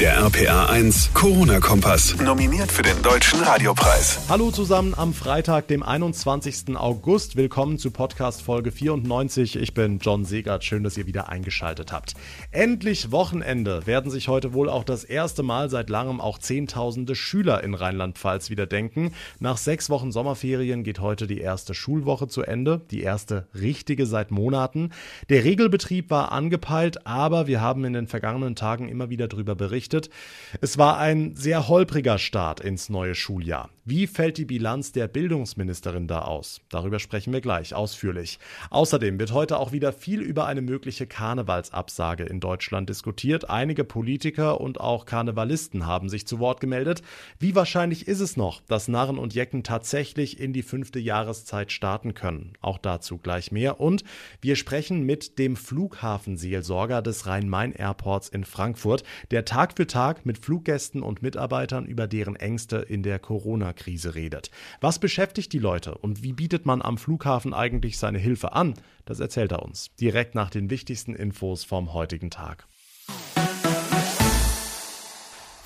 Der RPA 1 Corona-Kompass. Nominiert für den Deutschen Radiopreis. Hallo zusammen am Freitag, dem 21. August. Willkommen zu Podcast Folge 94. Ich bin John Segert. Schön, dass ihr wieder eingeschaltet habt. Endlich Wochenende werden sich heute wohl auch das erste Mal seit langem auch Zehntausende Schüler in Rheinland-Pfalz wieder denken. Nach sechs Wochen Sommerferien geht heute die erste Schulwoche zu Ende. Die erste richtige seit Monaten. Der Regelbetrieb war angepeilt, aber wir haben in den vergangenen Tagen immer wieder darüber berichtet berichtet. Es war ein sehr holpriger Start ins neue Schuljahr. Wie fällt die Bilanz der Bildungsministerin da aus? Darüber sprechen wir gleich ausführlich. Außerdem wird heute auch wieder viel über eine mögliche Karnevalsabsage in Deutschland diskutiert. Einige Politiker und auch Karnevalisten haben sich zu Wort gemeldet. Wie wahrscheinlich ist es noch, dass Narren und Jecken tatsächlich in die fünfte Jahreszeit starten können? Auch dazu gleich mehr. Und wir sprechen mit dem Flughafenseelsorger des Rhein-Main-Airports in Frankfurt, der Tag für Tag mit Fluggästen und Mitarbeitern über deren Ängste in der Corona Corona-Krise redet. Was beschäftigt die Leute und wie bietet man am Flughafen eigentlich seine Hilfe an? Das erzählt er uns direkt nach den wichtigsten Infos vom heutigen Tag.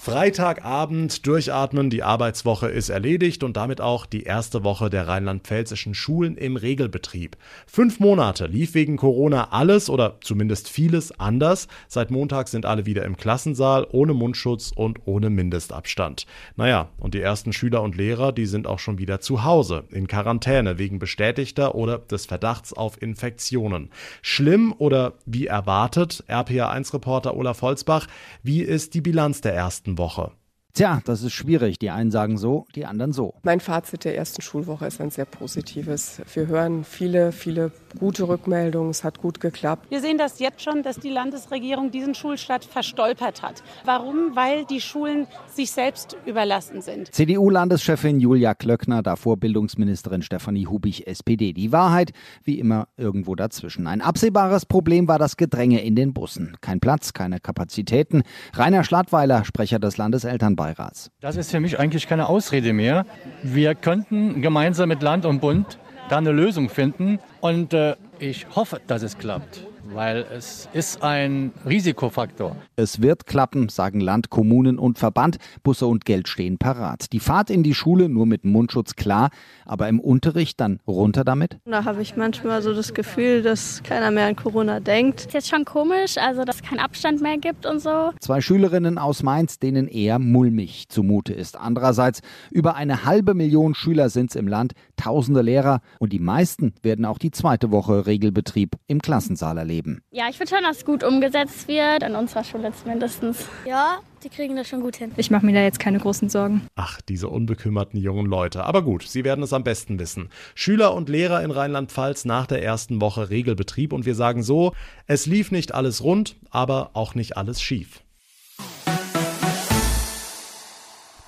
Freitagabend durchatmen, die Arbeitswoche ist erledigt und damit auch die erste Woche der rheinland-pfälzischen Schulen im Regelbetrieb. Fünf Monate lief wegen Corona alles oder zumindest vieles anders. Seit Montag sind alle wieder im Klassensaal, ohne Mundschutz und ohne Mindestabstand. Naja, und die ersten Schüler und Lehrer, die sind auch schon wieder zu Hause, in Quarantäne wegen bestätigter oder des Verdachts auf Infektionen. Schlimm oder wie erwartet, RPA1-Reporter Olaf Holzbach, wie ist die Bilanz der ersten Woche. Tja, das ist schwierig. Die einen sagen so, die anderen so. Mein Fazit der ersten Schulwoche ist ein sehr positives. Wir hören viele, viele gute Rückmeldungen. Es hat gut geklappt. Wir sehen das jetzt schon, dass die Landesregierung diesen Schulstart verstolpert hat. Warum? Weil die Schulen sich selbst überlassen sind. CDU-Landeschefin Julia Klöckner, davor Bildungsministerin Stefanie Hubich, SPD. Die Wahrheit, wie immer, irgendwo dazwischen. Ein absehbares Problem war das Gedränge in den Bussen. Kein Platz, keine Kapazitäten. Rainer Schlattweiler, Sprecher des Landeselternbeirats Beirats. Das ist für mich eigentlich keine Ausrede mehr. Wir könnten gemeinsam mit Land und Bund da eine Lösung finden. Und äh, ich hoffe, dass es klappt weil es ist ein Risikofaktor. Es wird klappen, sagen Land, Kommunen und Verband. Busse und Geld stehen parat. Die Fahrt in die Schule nur mit Mundschutz klar, aber im Unterricht dann runter damit? Da habe ich manchmal so das Gefühl, dass keiner mehr an Corona denkt. Ist jetzt schon komisch, also dass es keinen Abstand mehr gibt und so. Zwei Schülerinnen aus Mainz, denen eher mulmig zumute ist. Andererseits, über eine halbe Million Schüler sind es im Land, tausende Lehrer und die meisten werden auch die zweite Woche Regelbetrieb im Klassensaal erleben geben. Ja, ich finde schon, dass es gut umgesetzt wird, an unserer Schule zumindest. Ja, die kriegen das schon gut hin. Ich mache mir da jetzt keine großen Sorgen. Ach, diese unbekümmerten jungen Leute. Aber gut, sie werden es am besten wissen. Schüler und Lehrer in Rheinland-Pfalz nach der ersten Woche Regelbetrieb und wir sagen so, es lief nicht alles rund, aber auch nicht alles schief.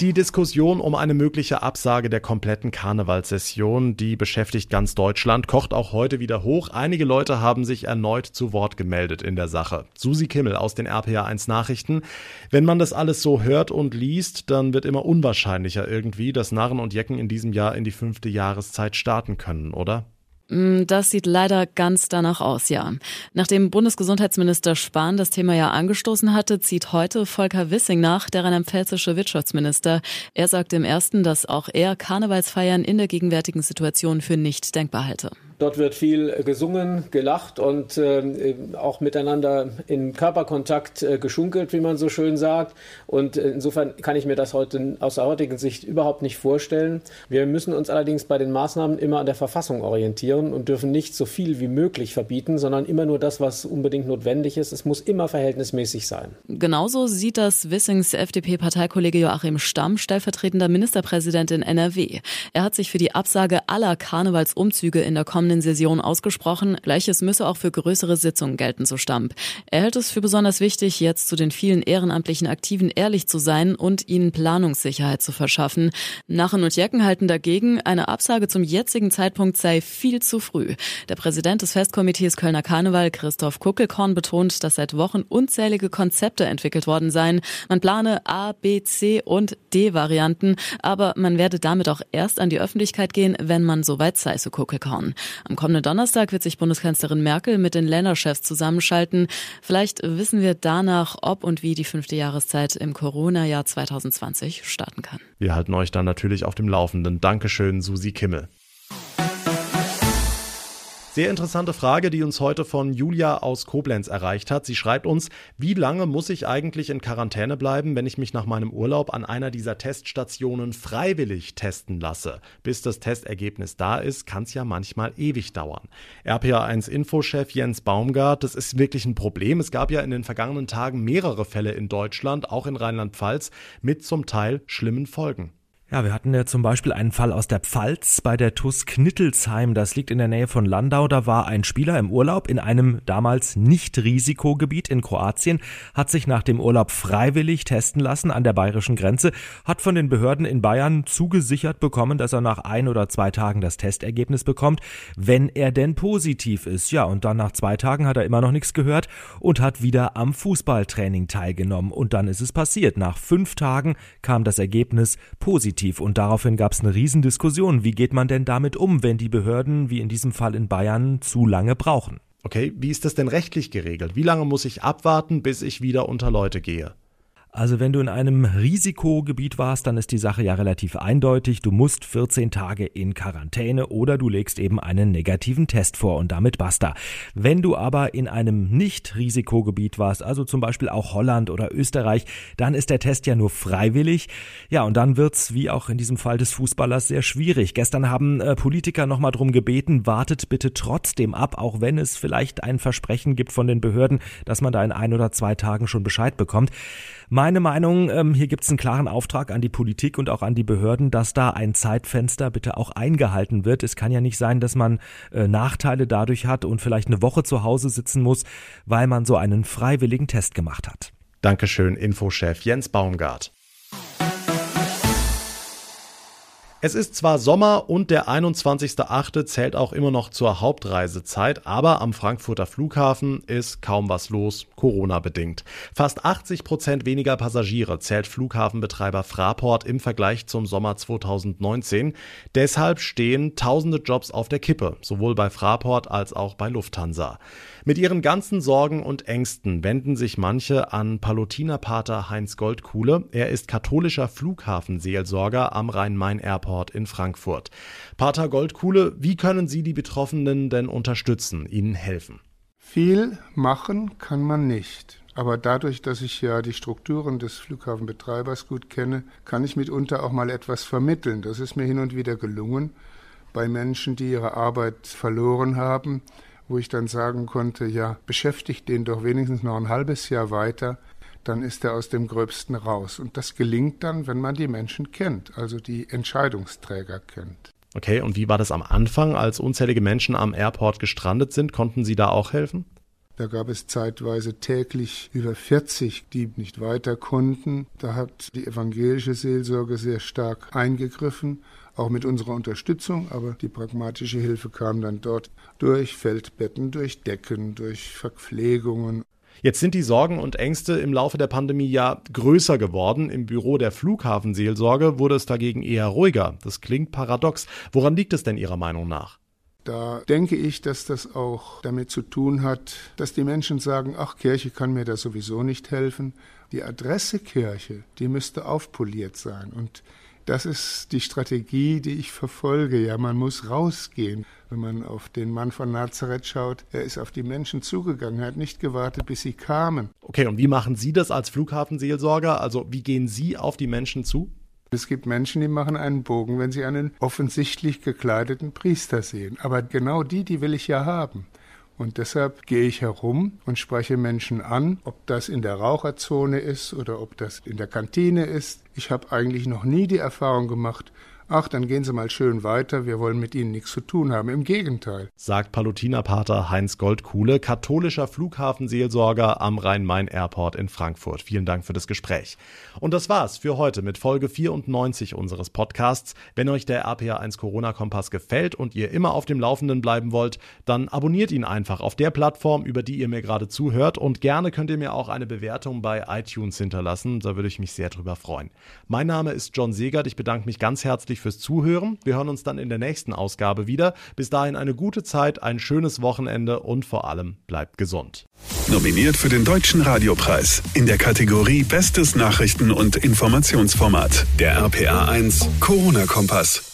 Die Diskussion um eine mögliche Absage der kompletten Karnevalssession, die beschäftigt ganz Deutschland, kocht auch heute wieder hoch. Einige Leute haben sich erneut zu Wort gemeldet in der Sache. Susi Kimmel aus den RPA1 Nachrichten. Wenn man das alles so hört und liest, dann wird immer unwahrscheinlicher irgendwie, dass Narren und Jecken in diesem Jahr in die fünfte Jahreszeit starten können, oder? Mm, das sieht leider ganz danach aus, ja. Nachdem Bundesgesundheitsminister Spahn das Thema ja angestoßen hatte, zieht heute Volker Wissing nach, der rheinland-pfälzische Wirtschaftsminister. Er sagt im ersten, dass auch er Karnevalsfeiern in der gegenwärtigen Situation für nicht denkbar halte. Dort wird viel gesungen, gelacht und äh, auch miteinander in Körperkontakt äh, geschunkelt, wie man so schön sagt. Und insofern kann ich mir das heute aus der heutigen Sicht überhaupt nicht vorstellen. Wir müssen uns allerdings bei den Maßnahmen immer an der Verfassung orientieren und dürfen nicht so viel wie möglich verbieten, sondern immer nur das, was unbedingt notwendig ist. Es muss immer verhältnismäßig sein. Genauso sieht das Wissings FDP-Parteikollege Joachim Stamm, stellvertretender Ministerpräsident in NRW. Er hat sich für die Absage aller Karnevalsumzüge in der kommenden kommenden Session ausgesprochen. Gleiches müsse auch für größere Sitzungen gelten, so Stamp. Er hält es für besonders wichtig, jetzt zu den vielen ehrenamtlichen Aktiven ehrlich zu sein und ihnen Planungssicherheit zu verschaffen. Nachen und Jecken halten dagegen, eine Absage zum jetzigen Zeitpunkt sei viel zu früh. Der Präsident des Festkomitees Kölner Karneval, Christoph Kuckelkorn, betont, dass seit Wochen unzählige Konzepte entwickelt worden seien. Man plane A, B, C und D Varianten, aber man werde damit auch erst an die Öffentlichkeit gehen, wenn man soweit sei, so Kuckelkorn. Am kommenden Donnerstag wird sich Bundeskanzlerin Merkel mit den Länderchefs zusammenschalten. Vielleicht wissen wir danach, ob und wie die fünfte Jahreszeit im Corona-Jahr 2020 starten kann. Wir halten euch dann natürlich auf dem Laufenden. Dankeschön, Susi Kimmel. Sehr interessante Frage, die uns heute von Julia aus Koblenz erreicht hat. Sie schreibt uns, wie lange muss ich eigentlich in Quarantäne bleiben, wenn ich mich nach meinem Urlaub an einer dieser Teststationen freiwillig testen lasse? Bis das Testergebnis da ist, kann es ja manchmal ewig dauern. RPA1-Infochef Jens Baumgart, das ist wirklich ein Problem. Es gab ja in den vergangenen Tagen mehrere Fälle in Deutschland, auch in Rheinland-Pfalz, mit zum Teil schlimmen Folgen. Ja, wir hatten ja zum Beispiel einen Fall aus der Pfalz bei der TUS Knittelsheim. Das liegt in der Nähe von Landau. Da war ein Spieler im Urlaub in einem damals Nicht-Risikogebiet in Kroatien, hat sich nach dem Urlaub freiwillig testen lassen an der bayerischen Grenze, hat von den Behörden in Bayern zugesichert bekommen, dass er nach ein oder zwei Tagen das Testergebnis bekommt, wenn er denn positiv ist. Ja, und dann nach zwei Tagen hat er immer noch nichts gehört und hat wieder am Fußballtraining teilgenommen. Und dann ist es passiert. Nach fünf Tagen kam das Ergebnis positiv positiv und daraufhin gab es eine Riesendiskussion. Wie geht man denn damit um, wenn die Behörden, wie in diesem Fall in Bayern, zu lange brauchen? Okay, wie ist das denn rechtlich geregelt? Wie lange muss ich abwarten, bis ich wieder unter Leute gehe? Also wenn du in einem Risikogebiet warst, dann ist die Sache ja relativ eindeutig. Du musst 14 Tage in Quarantäne oder du legst eben einen negativen Test vor und damit basta. Wenn du aber in einem Nicht-Risikogebiet warst, also zum Beispiel auch Holland oder Österreich, dann ist der Test ja nur freiwillig. Ja, und dann wird's, wie auch in diesem Fall des Fußballers, sehr schwierig. Gestern haben äh, Politiker nochmal drum gebeten, wartet bitte trotzdem ab, auch wenn es vielleicht ein Versprechen gibt von den Behörden, dass man da in ein oder zwei Tagen schon Bescheid bekommt. Meine Meinung, ähm, hier gibt es einen klaren Auftrag an die Politik und auch an die Behörden, dass da ein Zeitfenster bitte auch eingehalten wird. Es kann ja nicht sein, dass man äh, Nachteile dadurch hat und vielleicht eine Woche zu Hause sitzen muss, weil man so einen freiwilligen Test gemacht hat. Dankeschön, Infochef Jens Baumgart. Es ist zwar Sommer und der 21.8. zählt auch immer noch zur Hauptreisezeit, aber am Frankfurter Flughafen ist kaum was los, Corona-bedingt. Fast 80 Prozent weniger Passagiere zählt Flughafenbetreiber Fraport im Vergleich zum Sommer 2019. Deshalb stehen tausende Jobs auf der Kippe, sowohl bei Fraport als auch bei Lufthansa. Mit ihren ganzen Sorgen und Ängsten wenden sich manche an Palutinerpater Heinz Goldkuhle. Er ist katholischer Flughafenseelsorger am Rhein-Main-Airport in Frankfurt. Pater Goldkuhle, wie können Sie die Betroffenen denn unterstützen, ihnen helfen? Viel machen kann man nicht. Aber dadurch, dass ich ja die Strukturen des Flughafenbetreibers gut kenne, kann ich mitunter auch mal etwas vermitteln. Das ist mir hin und wieder gelungen bei Menschen, die ihre Arbeit verloren haben, wo ich dann sagen konnte, ja, beschäftigt den doch wenigstens noch ein halbes Jahr weiter, dann ist er aus dem Gröbsten raus. Und das gelingt dann, wenn man die Menschen kennt, also die Entscheidungsträger kennt. Okay, und wie war das am Anfang, als unzählige Menschen am Airport gestrandet sind? Konnten Sie da auch helfen? Da gab es zeitweise täglich über 40, die nicht weiter konnten. Da hat die evangelische Seelsorge sehr stark eingegriffen auch mit unserer Unterstützung, aber die pragmatische Hilfe kam dann dort durch Feldbetten, durch Decken, durch Verpflegungen. Jetzt sind die Sorgen und Ängste im Laufe der Pandemie ja größer geworden. Im Büro der Flughafenseelsorge wurde es dagegen eher ruhiger. Das klingt paradox. Woran liegt es denn Ihrer Meinung nach? Da denke ich, dass das auch damit zu tun hat, dass die Menschen sagen, ach, Kirche kann mir da sowieso nicht helfen. Die Adresse Kirche, die müsste aufpoliert sein. Und das ist die Strategie, die ich verfolge. Ja, man muss rausgehen. Wenn man auf den Mann von Nazareth schaut, er ist auf die Menschen zugegangen, er hat nicht gewartet, bis sie kamen. Okay, und wie machen Sie das als Flughafenseelsorger? Also wie gehen Sie auf die Menschen zu? Es gibt Menschen, die machen einen Bogen, wenn sie einen offensichtlich gekleideten Priester sehen. Aber genau die, die will ich ja haben. Und deshalb gehe ich herum und spreche Menschen an, ob das in der Raucherzone ist oder ob das in der Kantine ist. Ich habe eigentlich noch nie die Erfahrung gemacht, ach, dann gehen Sie mal schön weiter, wir wollen mit Ihnen nichts zu tun haben. Im Gegenteil. Sagt Palutinerpater Heinz Goldkuhle, katholischer Flughafenseelsorger am Rhein-Main-Airport in Frankfurt. Vielen Dank für das Gespräch. Und das war's für heute mit Folge 94 unseres Podcasts. Wenn euch der RPA1 Corona-Kompass gefällt und ihr immer auf dem Laufenden bleiben wollt, dann abonniert ihn einfach auf der Plattform, über die ihr mir gerade zuhört. Und gerne könnt ihr mir auch eine Bewertung bei iTunes hinterlassen. Da würde ich mich sehr drüber freuen. Mein Name ist John Segert. Ich bedanke mich ganz herzlich euch fürs Zuhören. Wir hören uns dann in der nächsten Ausgabe wieder. Bis dahin eine gute Zeit, ein schönes Wochenende und vor allem bleibt gesund. Nominiert für den Deutschen Radiopreis in der Kategorie Bestes Nachrichten- und Informationsformat. Der RPA 1 Corona-Kompass.